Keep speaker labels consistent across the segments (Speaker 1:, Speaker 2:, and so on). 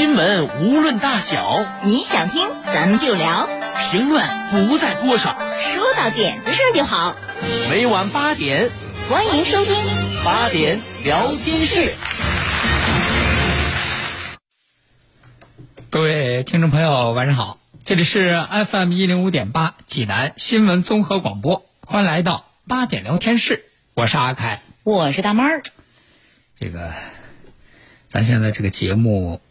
Speaker 1: 新闻无论大小，
Speaker 2: 你想听咱们就聊，
Speaker 1: 评论不在多少，
Speaker 2: 说到点子上就好。
Speaker 1: 每晚八点，
Speaker 2: 欢迎收听。
Speaker 1: 八点聊天室。
Speaker 3: 各位听众朋友，晚上好，这里是 FM 一零五点八济南新闻综合广播，欢迎来到八点聊天室，我是阿凯，
Speaker 2: 我是大妹儿。
Speaker 3: 这个，咱现在这个节目，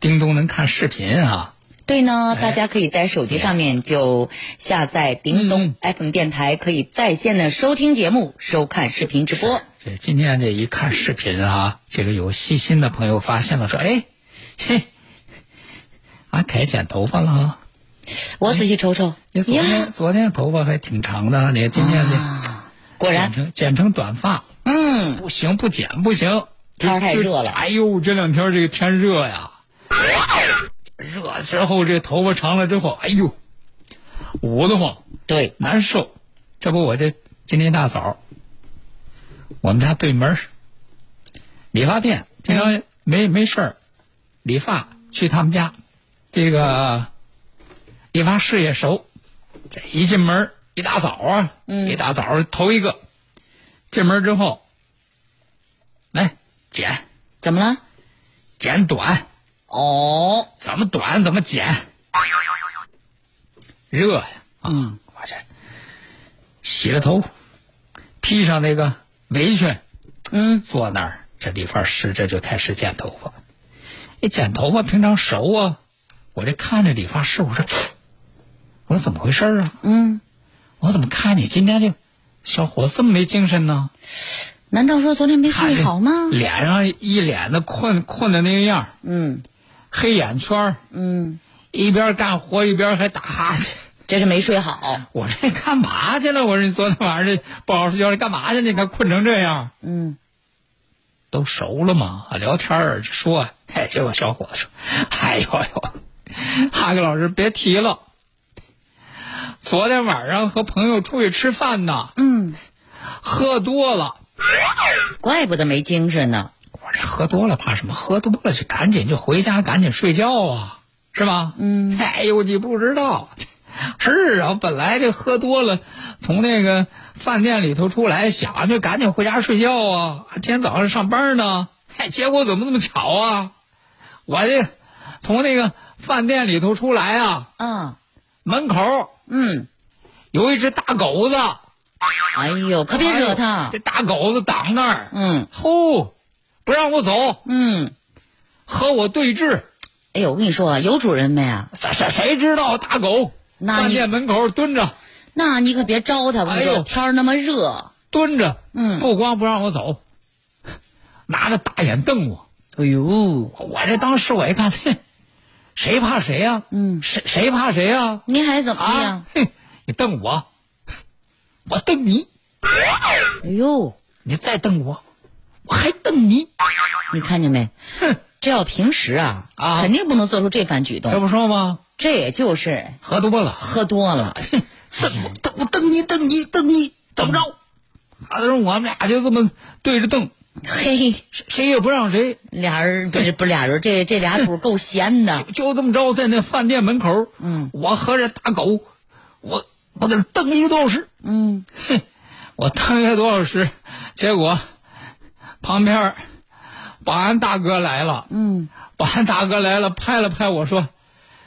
Speaker 3: 叮咚能看视频啊。
Speaker 2: 对呢，大家可以在手机上面就下载叮咚 FM 电台，可以在线的收听节目、收看视频直播。
Speaker 3: 这今天这一看视频啊，这个有细心的朋友发现了，说：“哎，嘿，阿凯剪头发了。”
Speaker 2: 我仔细瞅瞅，
Speaker 3: 你昨天昨天头发还挺长的，你今天这
Speaker 2: 果然。
Speaker 3: 剪成剪成短发，
Speaker 2: 嗯，
Speaker 3: 不行，不剪不行，
Speaker 2: 天太热了。
Speaker 3: 哎呦，这两天这个天热呀，热之后这头发长了之后，哎呦，捂得慌，
Speaker 2: 对，
Speaker 3: 难受。这不，我这今天一大早，我们家对门儿理发店，平常没没事儿，理发去他们家，这个理发师也熟。这一进门一大早啊，一大早头一个进门之后，来剪
Speaker 2: 怎么了？
Speaker 3: 剪短，
Speaker 2: 哦，
Speaker 3: 怎么短怎么剪，热呀！
Speaker 2: 嗯，
Speaker 3: 我去洗了头，披上那个围裙，
Speaker 2: 嗯，
Speaker 3: 坐那儿，这理发师这就开始剪头发。一剪头发平常熟啊，我这看着理发师，我说，我说怎么回事啊？
Speaker 2: 嗯，
Speaker 3: 我怎么看你今天就小伙子这么没精神呢？
Speaker 2: 难道说昨天没睡好吗？
Speaker 3: 脸上一脸的困困的那个样儿
Speaker 2: 嗯
Speaker 3: 黑眼圈儿
Speaker 2: 嗯，
Speaker 3: 一边干活一边还打哈欠。
Speaker 2: 这是没睡好。
Speaker 3: 我这干嘛去了？我说你昨天晚上这不好好睡觉，你干嘛去？你看困成这样，
Speaker 2: 嗯，
Speaker 3: 都熟了嘛，聊天儿说，哎，结果小伙子说，哎呦呦，哈克老师别提了，昨天晚上和朋友出去吃饭呢，
Speaker 2: 嗯，
Speaker 3: 喝多了。
Speaker 2: 怪不得没精神呢。
Speaker 3: 喝多了怕什么？喝多了就赶紧就回家，赶紧睡觉啊，是吧？
Speaker 2: 嗯
Speaker 3: 哎呦，你不知道，是啊，本来这喝多了，从那个饭店里头出来，想就赶紧回家睡觉啊。今天早上上班呢，哎，结果怎么那么巧啊？我这从那个饭店里头出来啊，
Speaker 2: 嗯
Speaker 3: 门口
Speaker 2: 嗯，
Speaker 3: 有一只大狗子，
Speaker 2: 哎呦，可别惹他
Speaker 3: 这。大狗子挡那儿，
Speaker 2: 嗯
Speaker 3: 呼，不让我走，
Speaker 2: 嗯，
Speaker 3: 和我对峙。
Speaker 2: 哎呦，我跟你说，有主人没啊？
Speaker 3: 谁谁谁知道大狗
Speaker 2: 那你
Speaker 3: 饭店门口蹲着
Speaker 2: 那你可别招他，我跟你说，
Speaker 3: 哎呦
Speaker 2: 天儿那么热。
Speaker 3: 蹲着，
Speaker 2: 嗯
Speaker 3: 不光不让我走，拿着大眼瞪我。
Speaker 2: 哎呦，
Speaker 3: 我这当时我一看，哼，谁怕谁呀、
Speaker 2: 嗯
Speaker 3: 谁谁怕谁呀、
Speaker 2: 你还怎么
Speaker 3: 啊？
Speaker 2: 样？
Speaker 3: 哼，你瞪我，我瞪你，
Speaker 2: 哎呦，
Speaker 3: 你再瞪我，我还瞪你。
Speaker 2: 你看见没？
Speaker 3: 哼，
Speaker 2: 这要平时啊，
Speaker 3: 啊
Speaker 2: 肯定不能做出这番举动。
Speaker 3: 这不说吗？
Speaker 2: 这也就是
Speaker 3: 喝多了，
Speaker 2: 喝多了。
Speaker 3: 瞪我瞪我瞪你瞪你瞪你，怎么着？反正我们俩就这么对着瞪，
Speaker 2: 嘿，
Speaker 3: 谁谁也不让谁。
Speaker 2: 俩人不是不是俩人，这这俩主够闲的。
Speaker 3: 就这么着，在那饭店门口，
Speaker 2: 嗯，
Speaker 3: 我和这大狗，我我给他瞪一个多小时，
Speaker 2: 嗯，
Speaker 3: 哼，我瞪一个多小时，结果旁边保安大哥来了，
Speaker 2: 嗯，
Speaker 3: 保安大哥来了，拍了拍我说：“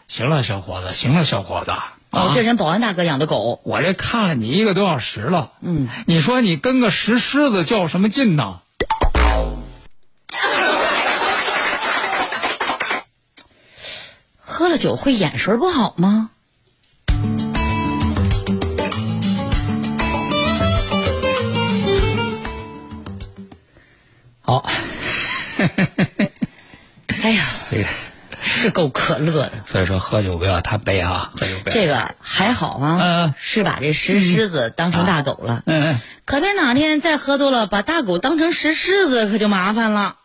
Speaker 3: 行了，小伙子，行了，小伙子。”
Speaker 2: 哦，
Speaker 3: 啊
Speaker 2: 这人保安大哥养的狗。
Speaker 3: 我这看了你一个多小时了，
Speaker 2: 嗯，
Speaker 3: 你说你跟个石狮子较什么劲呢？
Speaker 2: 喝了酒会眼神不好吗？哎呀，
Speaker 3: 这个
Speaker 2: 是够可乐的。
Speaker 3: 所以说喝酒不要贪杯啊，喝酒不要
Speaker 2: 这个还好啊，
Speaker 3: 嗯
Speaker 2: 是把这石狮子当成大狗了。
Speaker 3: 嗯嗯。
Speaker 2: 可别哪天再喝多了，把大狗当成石狮子，可就麻烦了。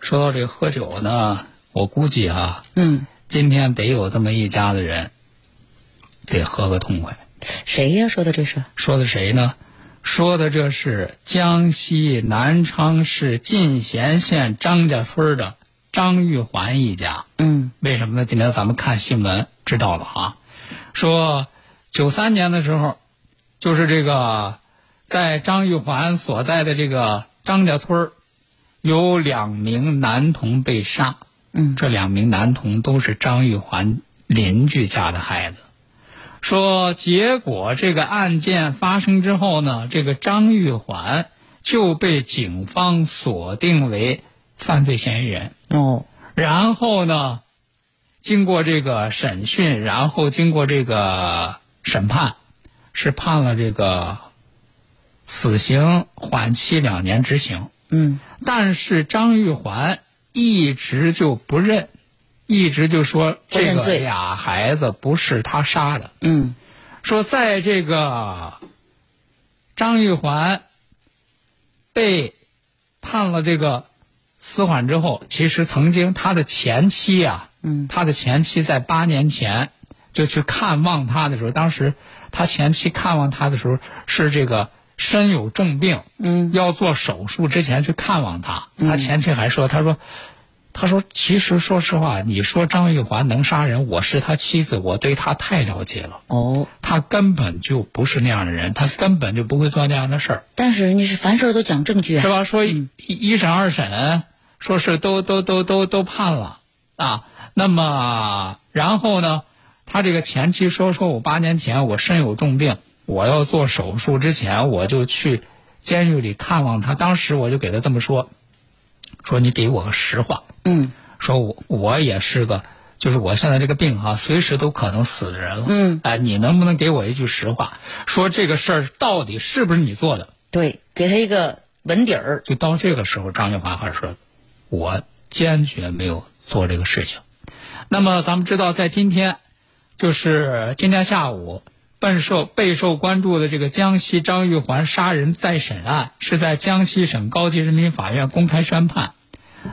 Speaker 3: 说到这个喝酒呢，我估计啊，
Speaker 2: 嗯，
Speaker 3: 今天得有这么一家子人，得喝个痛快。
Speaker 2: 谁呀？说的这是？
Speaker 3: 说的谁呢？说的这是江西南昌市进贤县张家村的张玉环一家。
Speaker 2: 嗯
Speaker 3: 为什么呢？今天咱们看新闻知道了啊，说九三年的时候，就是这个在张玉环所在的这个张家村儿有两名男童被杀。
Speaker 2: 嗯
Speaker 3: 这两名男童都是张玉环邻居家的孩子。说结果这个案件发生之后呢，这个张玉环就被警方锁定为犯罪嫌疑人。
Speaker 2: 哦
Speaker 3: 然后呢，经过这个审讯，然后经过这个审判，是判了这个死刑缓期两年执行。
Speaker 2: 嗯
Speaker 3: 但是张玉环一直就不认，一直就说这个俩孩子不是他杀的。
Speaker 2: 嗯。
Speaker 3: 说在这个张玉环被判了这个死缓之后，其实曾经他的前妻啊，
Speaker 2: 嗯。
Speaker 3: 他的前妻在八年前就去看望他的时候，当时他前妻看望他的时候是这个身有重病，
Speaker 2: 嗯。
Speaker 3: 要做手术之前去看望他，他前妻还说，他说。他说：“其实说实话，你说张玉环能杀人，我是他妻子，我对他太了解了。
Speaker 2: 哦，
Speaker 3: 他根本就不是那样的人，他根本就不会做那样的事儿，
Speaker 2: 但是你是凡事都讲证据啊。
Speaker 3: 是吧？说一一审二审，说是都都都都都判了啊。那么然后呢，他这个前妻说说我八年前我身有重病，我要做手术之前我就去监狱里看望他，当时我就给他这么说，说你给我个实话，
Speaker 2: 嗯
Speaker 3: 说我我也是个，就是我现在这个病哈、随时都可能死的人了。
Speaker 2: 嗯，
Speaker 3: 哎，你能不能给我一句实话，说这个事儿到底是不是你做的？
Speaker 2: 对，给他一个稳底儿。
Speaker 3: 就到这个时候，张玉华还说，我坚决没有做这个事情。那么咱们知道，在今天，就是今天下午，备受备受关注的这个江西张玉环杀人再审案，是在江西省高级人民法院公开宣判。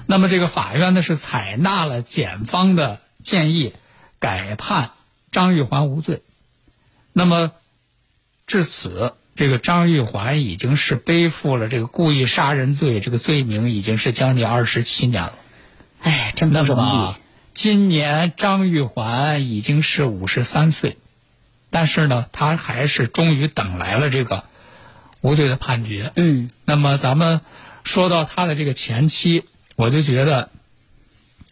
Speaker 3: 那么这个法院呢是采纳了检方的建议，改判张玉环无罪。那么至此，这个张玉环已经是背负了这个故意杀人罪这个罪名，已经是将近二十七年了。
Speaker 2: 哎，真不
Speaker 3: 那
Speaker 2: 容易。
Speaker 3: 今年张玉环已经是五十三岁，但是呢，他还是终于等来了这个无罪的判决。
Speaker 2: 嗯
Speaker 3: 那么咱们说到他的这个前妻，我就觉得，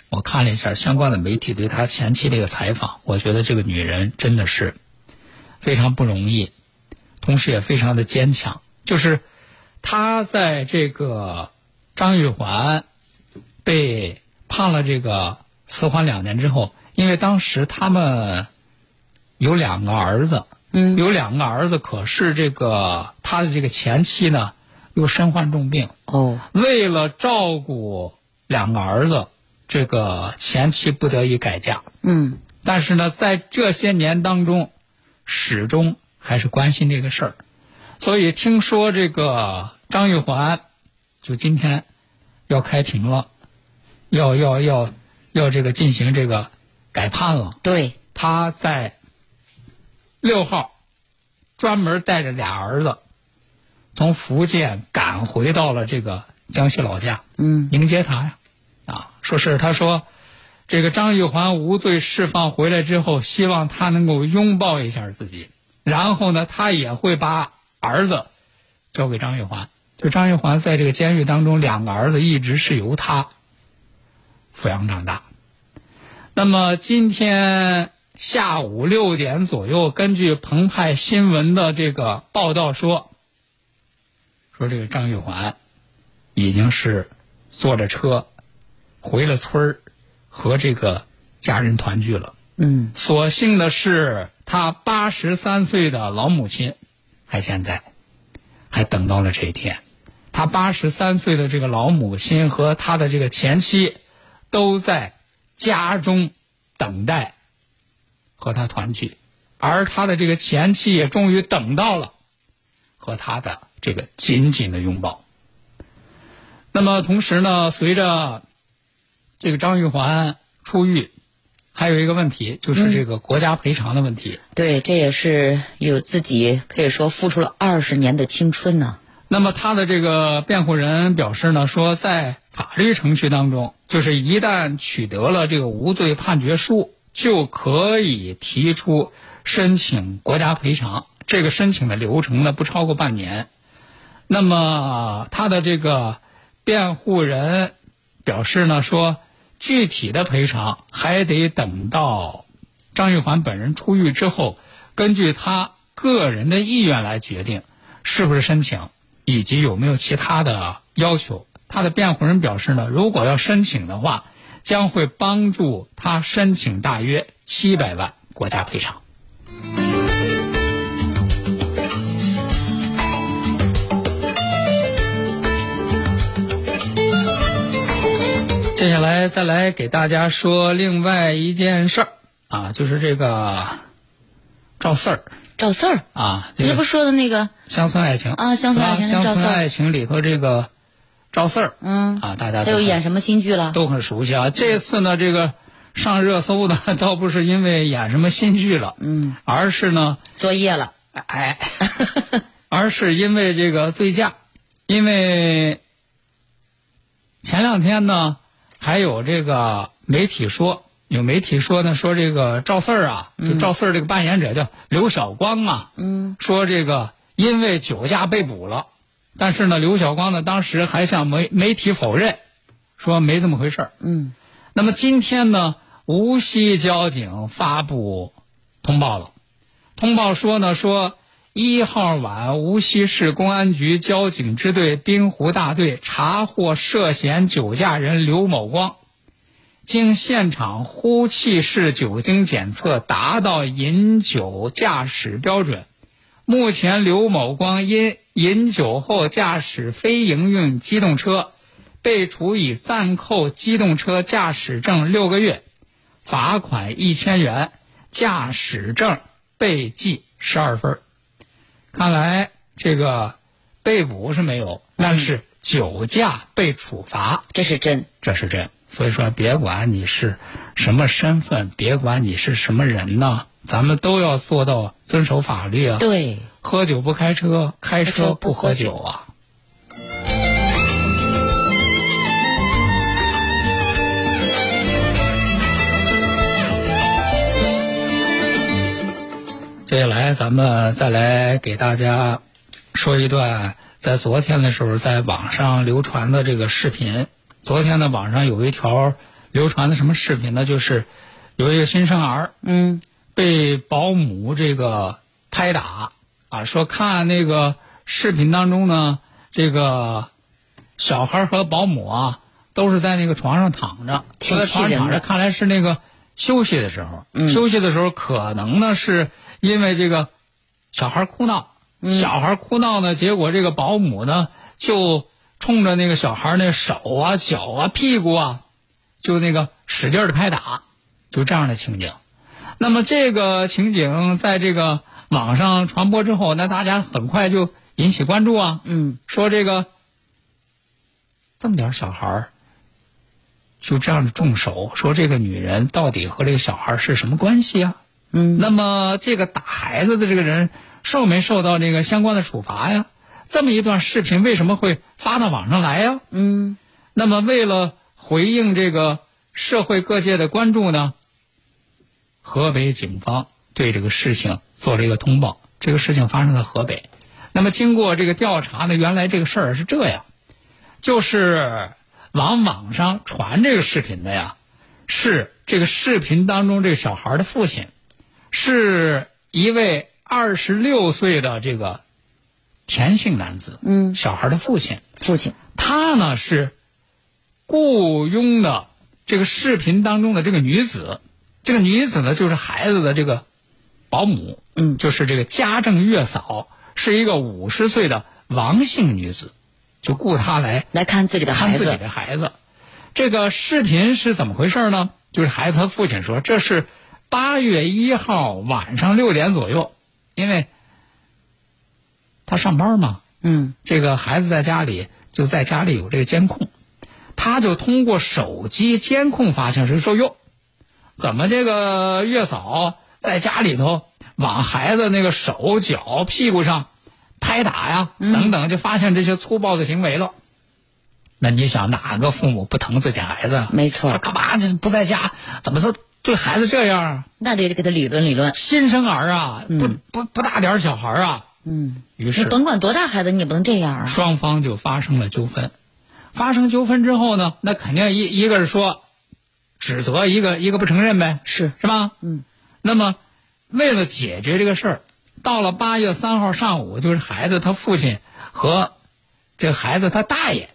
Speaker 3: 我看了一下相关的媒体对他前妻这个采访，我觉得这个女人真的是非常不容易，同时也非常的坚强。就是她在这个张玉环被判了这个死缓两年之后，因为当时他们有两个儿子，
Speaker 2: 嗯
Speaker 3: 有两个儿子，可是这个他的这个前妻呢又身患重病，
Speaker 2: 哦
Speaker 3: 为了照顾两个儿子，这个前妻不得已改嫁。
Speaker 2: 嗯
Speaker 3: 但是呢，在这些年当中，始终还是关心这个事儿，所以听说这个张玉环就今天要开庭了，要要要要这个进行这个改判了。
Speaker 2: 对
Speaker 3: 他在六号专门带着俩儿子从福建赶回到了这个江西老家，
Speaker 2: 嗯
Speaker 3: 迎接他呀。啊，说是他说，这个张玉环无罪释放回来之后，希望他能够拥抱一下自己，然后呢，他也会把儿子交给张玉环。就张玉环在这个监狱当中，两个儿子一直是由他抚养长大。那么今天下午六点左右，根据澎湃新闻的这个报道说，说这个张玉环已经是坐着车回了村儿，和这个家人团聚了。
Speaker 2: 嗯
Speaker 3: 所幸的是，他八十三岁的老母亲还健在，还等到了这一天。他八十三岁的这个老母亲和他的这个前妻，都在家中等待和他团聚，而他的这个前妻也终于等到了和他的这个紧紧的拥抱。那么同时呢，随着这个张玉环出狱，还有一个问题就是这个国家赔偿的问题。
Speaker 2: 对，这也是有自己可以说付出了二十年的青春呢。
Speaker 3: 那么他的这个辩护人表示呢，说在法律程序当中，就是一旦取得了这个无罪判决书，就可以提出申请国家赔偿。这个申请的流程呢，不超过半年。那么他的这个辩护人表示呢，说具体的赔偿还得等到张玉环本人出狱之后，根据他个人的意愿来决定是不是申请。以及有没有其他的要求？他的辩护人表示呢，如果要申请的话，将会帮助他申请大约七百万国家赔偿。接下来再来给大家说另外一件事儿啊，就是这个赵四儿。
Speaker 2: 赵四儿？
Speaker 3: 啊，
Speaker 2: 你这不说的那个
Speaker 3: 乡村爱情。
Speaker 2: 啊，乡村爱情，
Speaker 3: 乡村爱情里头这个赵四儿，
Speaker 2: 嗯。
Speaker 3: 啊，大家
Speaker 2: 他又演什么新剧了？
Speaker 3: 都很熟悉啊。这次呢，这个上热搜的 倒不是因为演什么新剧了，
Speaker 2: 嗯，
Speaker 3: 而是呢
Speaker 2: 作业了，
Speaker 3: 哎，而是因为这个醉驾，因为前两天呢，还有这个媒体说。有媒体说呢，说这个赵四儿啊，就赵四儿这个扮演者叫刘晓光啊，
Speaker 2: 嗯，
Speaker 3: 说这个因为酒驾被捕了，但是呢，刘晓光呢当时还向媒媒体否认，说没这么回事儿，
Speaker 2: 嗯，
Speaker 3: 那么今天呢，无锡交警发布通报了，通报说呢，说一号晚，无锡市公安局交警支队滨湖大队查获涉嫌酒驾人刘某光。经现场呼气式酒精检测达到饮酒驾驶标准，目前刘某光因饮酒后驾驶非营运机动车，被处以暂扣机动车驾驶证六个月，罚款一千元，驾驶证被记十二分。看来这个被捕是没有，但是酒驾被处罚，
Speaker 2: 这是真，
Speaker 3: 这是真。所以说，别管你是什么身份，别管你是什么人呢，咱们都要做到遵守法律啊。
Speaker 2: 对，
Speaker 3: 喝酒不开车，开车不喝酒啊。接下来，咱们再来给大家说一段在昨天的时候在网上流传的这个视频。昨天呢，网上有一条流传的什么视频呢？就是有一个新生儿，
Speaker 2: 嗯，
Speaker 3: 被保姆这个拍打啊，说看那个视频当中呢，这个小孩和保姆啊都是在那个床上躺着，
Speaker 2: 挺
Speaker 3: 在床上躺着，看来是那个休息的时候，休息的时候可能呢是因为这个小孩哭闹，小孩哭闹呢，结果这个保姆呢就。冲着那个小孩那手啊、脚啊、屁股啊，就那个使劲的拍打，就这样的情景。那么这个情景在这个网上传播之后，那大家很快就引起关注啊。
Speaker 2: 嗯，
Speaker 3: 说这个这么点小孩就这样的重手，说这个女人到底和这个小孩是什么关系啊？
Speaker 2: 嗯，
Speaker 3: 那么这个打孩子的这个人受没受到这个相关的处罚呀？这么一段视频为什么会发到网上来呀？
Speaker 2: 嗯，
Speaker 3: 那么为了回应这个社会各界的关注呢，河北警方对这个事情做了一个通报。这个事情发生在河北。那么经过这个调查呢，原来这个事儿是这样，就是往网上传这个视频的呀，是这个视频当中这个小孩的父亲，是一位二十六岁的这个。田姓男子，
Speaker 2: 嗯，
Speaker 3: 小孩的父亲，
Speaker 2: 父亲，
Speaker 3: 他呢是雇佣的这个视频当中的这个女子，这个女子呢就是孩子的这个保姆，
Speaker 2: 嗯，
Speaker 3: 就是这个家政月嫂，是一个五十岁的王姓女子，就雇她来
Speaker 2: 来看自己的孩
Speaker 3: 看自己，的孩子。这个视频是怎么回事呢？就是孩子他父亲说，这是八月一号晚上六点左右，因为他上班嘛，
Speaker 2: 嗯
Speaker 3: 这个孩子在家里就在家里有这个监控，他就通过手机监控发现是说哟，怎么这个月嫂在家里头往孩子那个手脚屁股上拍打呀等等，就发现这些粗暴的行为了。那你想哪个父母不疼自己孩子啊？
Speaker 2: 没错
Speaker 3: 他干嘛就不在家？怎么是对孩子这样啊？
Speaker 2: 那得给他理论理论。
Speaker 3: 新生儿啊，不不不大点儿小孩啊。
Speaker 2: 嗯，
Speaker 3: 于是
Speaker 2: 你甭管多大孩子，你也不能这样啊。
Speaker 3: 双方就发生了纠纷。发生纠纷之后呢，那肯定一一个是说指责，一个一个不承认呗，
Speaker 2: 是
Speaker 3: 是吧？
Speaker 2: 嗯。
Speaker 3: 那么为了解决这个事儿，到了八月三号上午，就是孩子他父亲和这孩子他大爷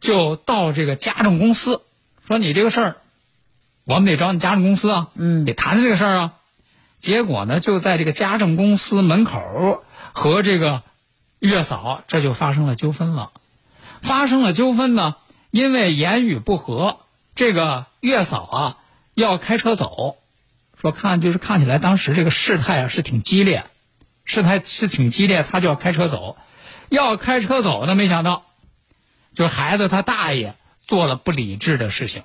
Speaker 3: 就到这个家政公司，说你这个事儿，我们得找你家政公司啊，
Speaker 2: 嗯
Speaker 3: 得谈谈这个事儿啊。结果呢，就在这个家政公司门口和这个月嫂这就发生了纠纷了。发生了纠纷呢，因为言语不合，这个月嫂啊要开车走，说看就是看起来当时这个事态啊是挺激烈，事态是挺激烈，她就要开车走，要开车走呢，没想到，就是孩子他大爷做了不理智的事情，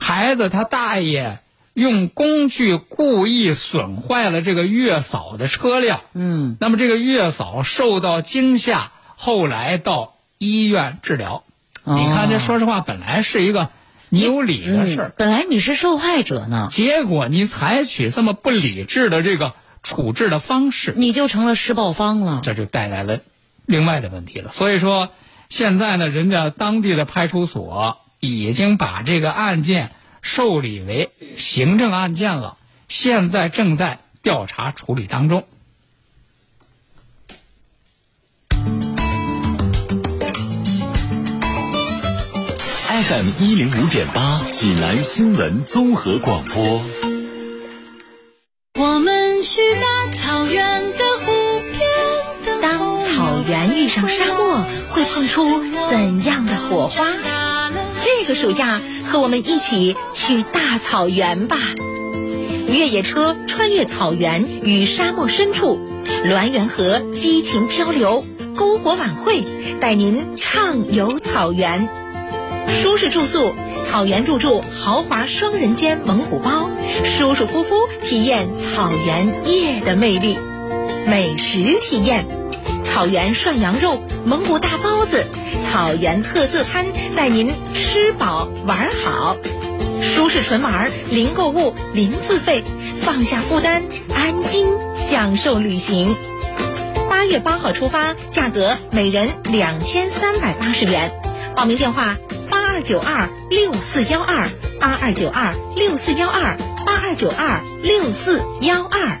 Speaker 3: 孩子他大爷用工具故意损坏了这个月嫂的车辆，
Speaker 2: 嗯，
Speaker 3: 那么这个月嫂受到惊吓，后来到医院治疗。
Speaker 2: 哦
Speaker 3: 你看，这说实话，本来是一个你有理的事儿
Speaker 2: 嗯，，本来你是受害者呢，
Speaker 3: 结果你采取这么不理智的这个处置的方式，
Speaker 2: 你就成了施暴方了。
Speaker 3: 这就带来了另外的问题了。所以说，现在呢，人家当地的派出所已经把这个案件受理为行政案件了，现在正在调查处理当中。
Speaker 4: FM 一零五点八，济南新闻综合广播。
Speaker 5: 我们去大草原的湖边
Speaker 6: 当草原遇上沙漠，会碰出怎样的火花？这个暑假，和我们一起去大草原吧！越野车穿越草原与沙漠深处，滦源河激情漂流，篝火晚会带您畅游草原。舒适住宿，草原入住豪华双人间蒙古包，舒舒服服体验草原夜的魅力。美食体验，草原涮羊肉、蒙古大包子、草原特色餐，带您吃饱玩好。舒适纯玩，零购物，零自费，放下负担，安心享受旅行。八月八号出发，价格每人两千三百八十元。报名电话：八二九二六四幺二八二九二六四幺二八二九二六四幺二。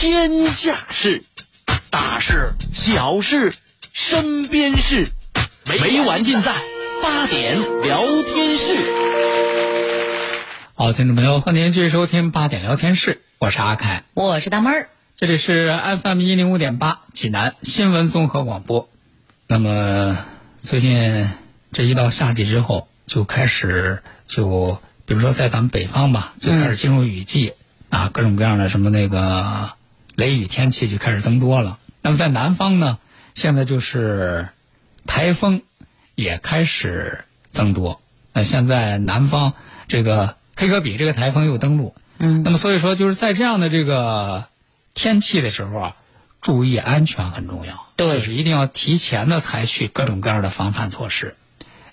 Speaker 1: 天下事，大事、小事、身边事，每晚尽在八点聊天室。
Speaker 3: 好，听众朋友，欢迎您继续收听八点聊天室，我是阿凯，
Speaker 2: 我是大妹儿，
Speaker 3: 这里是 FM 一零五点八济南新闻综合广播。那么最近这一到夏季之后，就开始就比如说在咱们北方吧，就开始进入雨季、啊，各种各样的什么那个雷雨天气就开始增多了。那么在南方呢，现在就是台风也开始增多。那现在南方这个黑格比这个台风又登陆，
Speaker 2: 嗯，
Speaker 3: 那么所以说就是在这样的这个天气的时候啊，注意安全很重要，
Speaker 2: 对
Speaker 3: 就是一定要提前的采取各种各样的防范措施。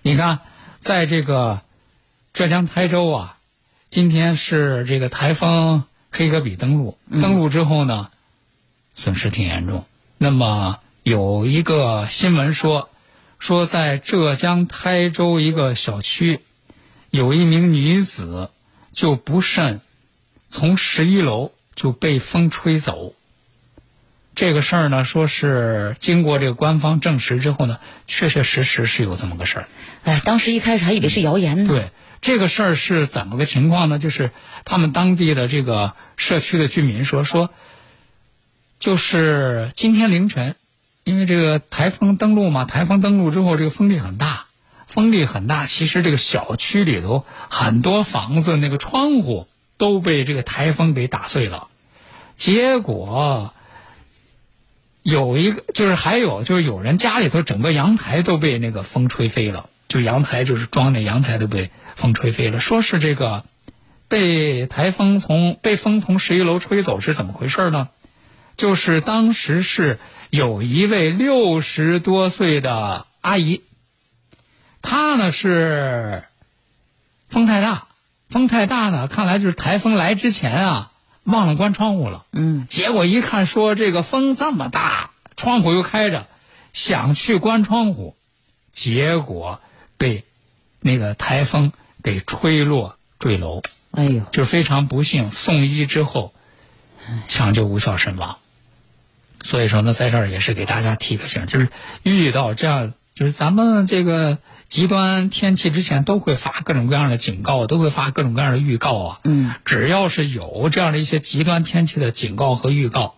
Speaker 3: 你看，在这个浙江台州啊，今天是这个台风黑格比登陆，登陆之后呢，损失挺严重。那么有一个新闻说，说在浙江台州一个小区，有一名女子就不慎从十一楼就被风吹走。这个事儿呢，说是经过这个官方证实之后呢，确确实实是有这么个事儿。
Speaker 2: 哎，当时一开始还以为是谣言呢。
Speaker 3: 对，这个事儿是怎么个情况呢？就是他们当地的这个社区的居民说说，就是今天凌晨，因为这个台风登陆嘛，台风登陆之后，这个风力很大，风力很大，其实这个小区里头很多房子那个窗户都被这个台风给打碎了，结果。有一个，就是还有，就是有人家里头整个阳台都被那个风吹飞了，就阳台就是装那阳台都被风吹飞了。说是这个被台风从被风从十一楼吹走是怎么回事呢？就是当时是有一位六十多岁的阿姨，她呢是风太大，风太大呢，看来就是台风来之前啊。忘了关窗户了，
Speaker 2: 嗯，
Speaker 3: 结果一看说这个风这么大，窗户又开着，想去关窗户，结果被那个台风给吹落坠楼，
Speaker 2: 哎呦，
Speaker 3: 就非常不幸，送医之后抢救无效身亡。所以说呢，在这儿也是给大家提个醒，就是遇到这样，就是咱们这个。极端天气之前都会发各种各样的警告，都会发各种各样的预告啊。
Speaker 2: 嗯，
Speaker 3: 只要是有这样的一些极端天气的警告和预告，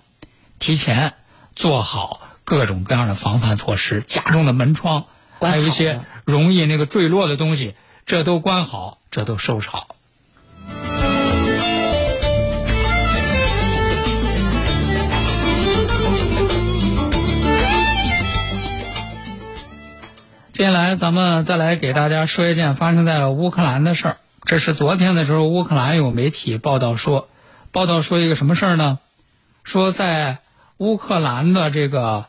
Speaker 3: 提前做好各种各样的防范措施，家中的门窗，还有一些容易那个坠落的东西，这都关好，这都收拾好。接下来，咱们再来给大家说一件发生在乌克兰的事儿。这是昨天的时候，乌克兰有媒体报道说，报道说一个什么事儿呢？说在乌克兰的这个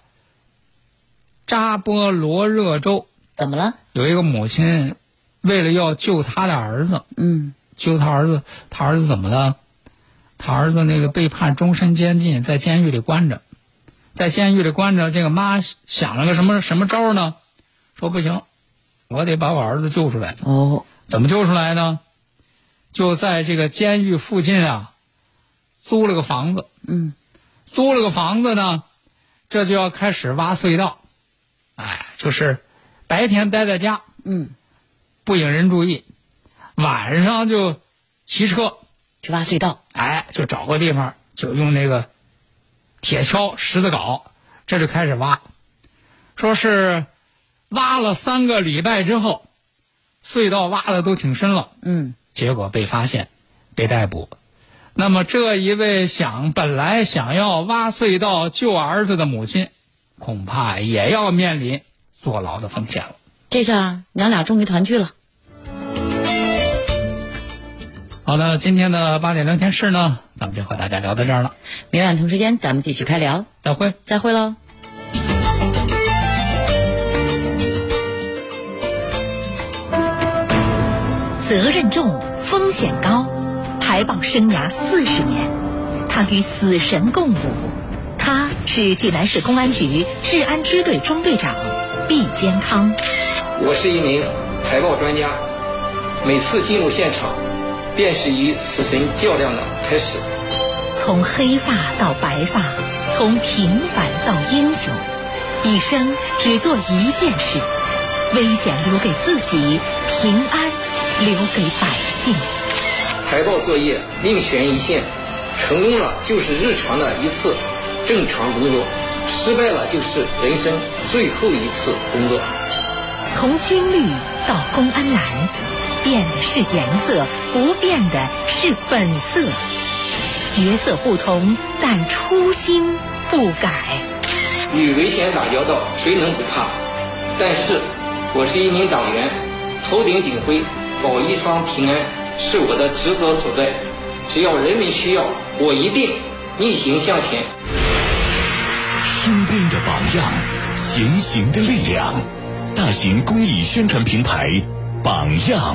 Speaker 3: 扎波罗热州，
Speaker 2: 怎么了？
Speaker 3: 有一个母亲为了要救她的儿子，
Speaker 2: 嗯，
Speaker 3: 救他儿子，他儿子怎么了？他儿子那个被判终身监禁，在监狱里关着，在监狱里关着。这个妈想了个什么什么招呢？说不行，我得把我儿子救出来。
Speaker 2: 哦，
Speaker 3: 怎么救出来呢？就在这个监狱附近啊，租了个房子。
Speaker 2: 嗯，
Speaker 3: 租了个房子呢，这就要开始挖隧道。哎，就是白天待在家，
Speaker 2: 嗯，
Speaker 3: 不引人注意，晚上就骑车
Speaker 2: 去挖隧道。
Speaker 3: 哎，就找个地方，就用那个铁锹、石子镐，这就开始挖。说是。挖了三个礼拜之后，隧道挖的都挺深了。
Speaker 2: 嗯，
Speaker 3: 结果被发现，被逮捕。那么这一位想本来想要挖隧道救儿子的母亲，恐怕也要面临坐牢的风险了。
Speaker 2: 这下娘俩终于团聚了。
Speaker 3: 好的，今天的八点聊天室呢，咱们就和大家聊到这儿了。
Speaker 2: 明晚同时间咱们继续开聊。
Speaker 3: 再会，
Speaker 2: 再会喽。
Speaker 6: 责任重，风险高，排爆生涯四十年，他与死神共舞。他是济南市公安局治安支队中队长毕坚康。
Speaker 7: 我是一名排爆专家，每次进入现场，便是与死神较量的开始。
Speaker 6: 从黑发到白发，从平凡到英雄，一生只做一件事：危险留给自己，平安。留给百姓。
Speaker 7: 台报作业命悬一线，成功了就是日常的一次正常工作，失败了就是人生最后一次工作。
Speaker 6: 从军绿到公安蓝，变的是颜色，不变的是本色。角色不同，但初心不改。
Speaker 7: 与危险打交道，谁能不怕？但是，我是一名党员，头顶警徽。保一方平安是我的职责所在，只要人民需要，我一定逆行向前。
Speaker 4: 身边的榜样，前行的力量，大型公益宣传平台，榜样。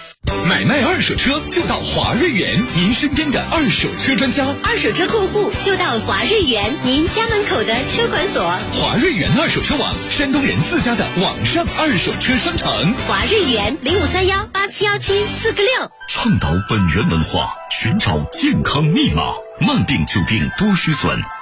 Speaker 4: 买卖二手车就到华瑞源，您身边的二手车专家。
Speaker 8: 二手车过户就到华瑞源，您家门口的车管所。
Speaker 4: 华瑞源二手车网，山东人自家的网上二手车商城。
Speaker 8: 华瑞源零五三幺八七幺七四个六。
Speaker 9: 倡导本源文化，寻找健康密码，慢病久病多虚损。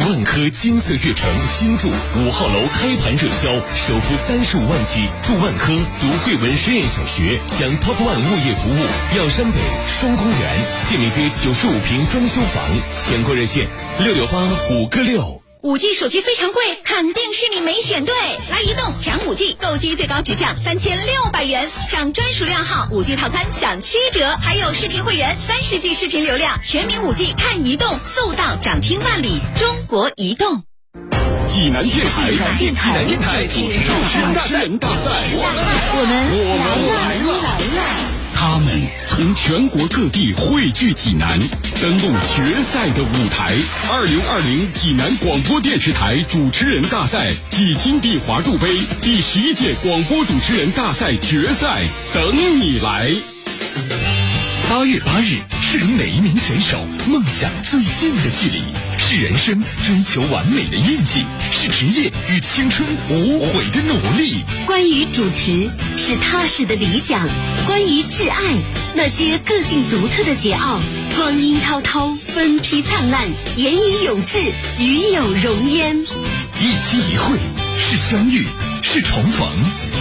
Speaker 10: 万科金色悦城新筑五号楼开盘热销，首付三十五万起。住万科读汇文实验小学，享 Top One 物业服务，药山北双公园，建面约九十五平装修房，抢购热线六六八五个六。
Speaker 6: 五 G 手机非常贵，肯定是你没选对。来移动抢五 G，购机最高直降三千六百元，抢专属靓号五 G 套餐享七折，还有视频会员三十 G 视频流量，全民五 G 看移动，速到涨停万里。中国移动。
Speaker 4: 济南电台，
Speaker 6: 济南电台，
Speaker 4: 济南电台主持人大赛，
Speaker 6: 我们
Speaker 4: 我们来了。他们从全国各地汇聚济南，登陆决赛的舞台。二零二零济南广播电视台主持人大赛暨金地华筑杯第十一届广播主持人大赛决赛，等你来。八月八日是离每一名选手梦想最近的距离，是人生追求完美的印记，是职业与青春无悔的努力。
Speaker 8: 关于主持，是踏实的理想；关于挚爱，那些个性独特的桀骜。光阴滔滔，分批灿烂，言以永志，与有荣焉。
Speaker 4: 一期一会是相遇，是重逢；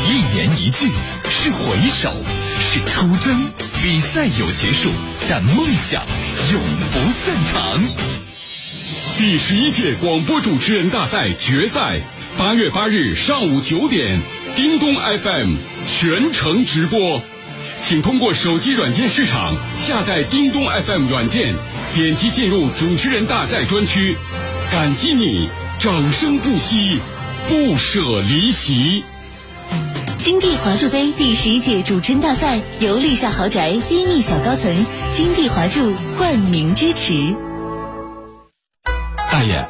Speaker 4: 一年一句是回首，是出征。比赛有结束，但梦想永不散场。第十一届广播主持人大赛决赛，八月八日上午九点，叮咚 FM 全程直播，请通过手机软件市场下载叮咚 FM 软件，点击进入主持人大赛专区。感激你，掌声不息，不舍离席。
Speaker 8: 金地华筑杯第十一届主持人大赛由立夏豪宅低密小高层金地华筑冠名支持。
Speaker 11: 大爷，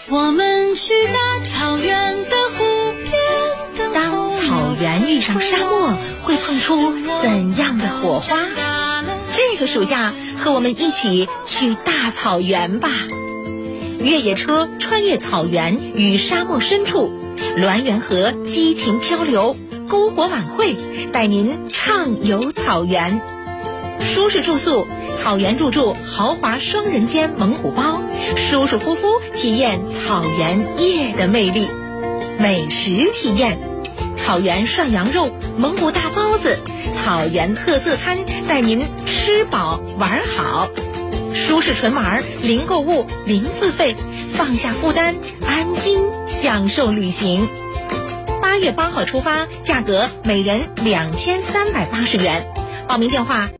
Speaker 5: 我们去大草原的湖边。
Speaker 6: 当草原遇上沙漠，会碰出怎样的火花？这个暑假，和我们一起去大草原吧！越野车穿越草原与沙漠深处，滦源河激情漂流，篝火晚会带您畅游草原。舒适住宿，草原入住豪华双人间猛虎包，舒舒服服体验草原夜的魅力。美食体验，草原涮羊肉、蒙古大包子，草原特色餐带您吃饱玩好。舒适纯玩，零购物，零自费，放下负担，安心。享受旅行。八月八号出发，价格每人两千三百八十元，报名电话。